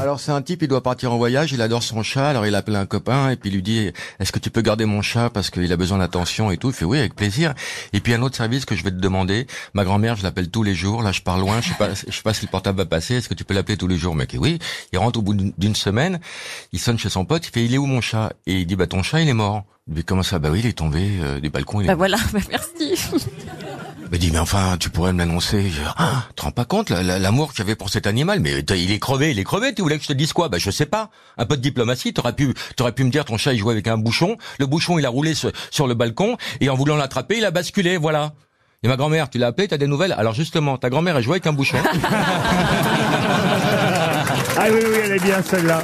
Alors c'est un type, il doit partir en voyage, il adore son chat, alors il appelle un copain et puis il lui dit est-ce que tu peux garder mon chat parce qu'il a besoin d'attention et tout? Il fait oui avec plaisir. Et puis un autre service que je vais te demander, ma grand-mère je l'appelle tous les jours, là je pars loin, je sais pas, je sais pas si le portable va passer, est-ce que tu peux l'appeler tous les jours? Mec, et oui. Il rentre au bout d'une semaine, il sonne chez son pote, il fait il est où mon chat? Et il dit bah ton chat il est mort. Dit comment ça? Bah oui il est tombé euh, du balcon. Il est Bah voilà, bah merci. Me dit, mais enfin, tu pourrais me l'annoncer. Ah, te rends pas compte la- la- l'amour que j'avais pour cet animal Mais il est crevé, il est crevé. Tu voulais que je te dise quoi? Bah je sais pas. Un peu de diplomatie. T'aurais pu, t'aurais pu me dire ton chat il jouait avec un bouchon. Le bouchon il a roulé sur, sur le balcon et en voulant l'attraper il a basculé. Voilà. Et ma grand-mère, tu l'as appelée, t'as des nouvelles? Alors justement, ta grand-mère elle jouait avec un bouchon. Ah oui, oui, elle est bien celle-là.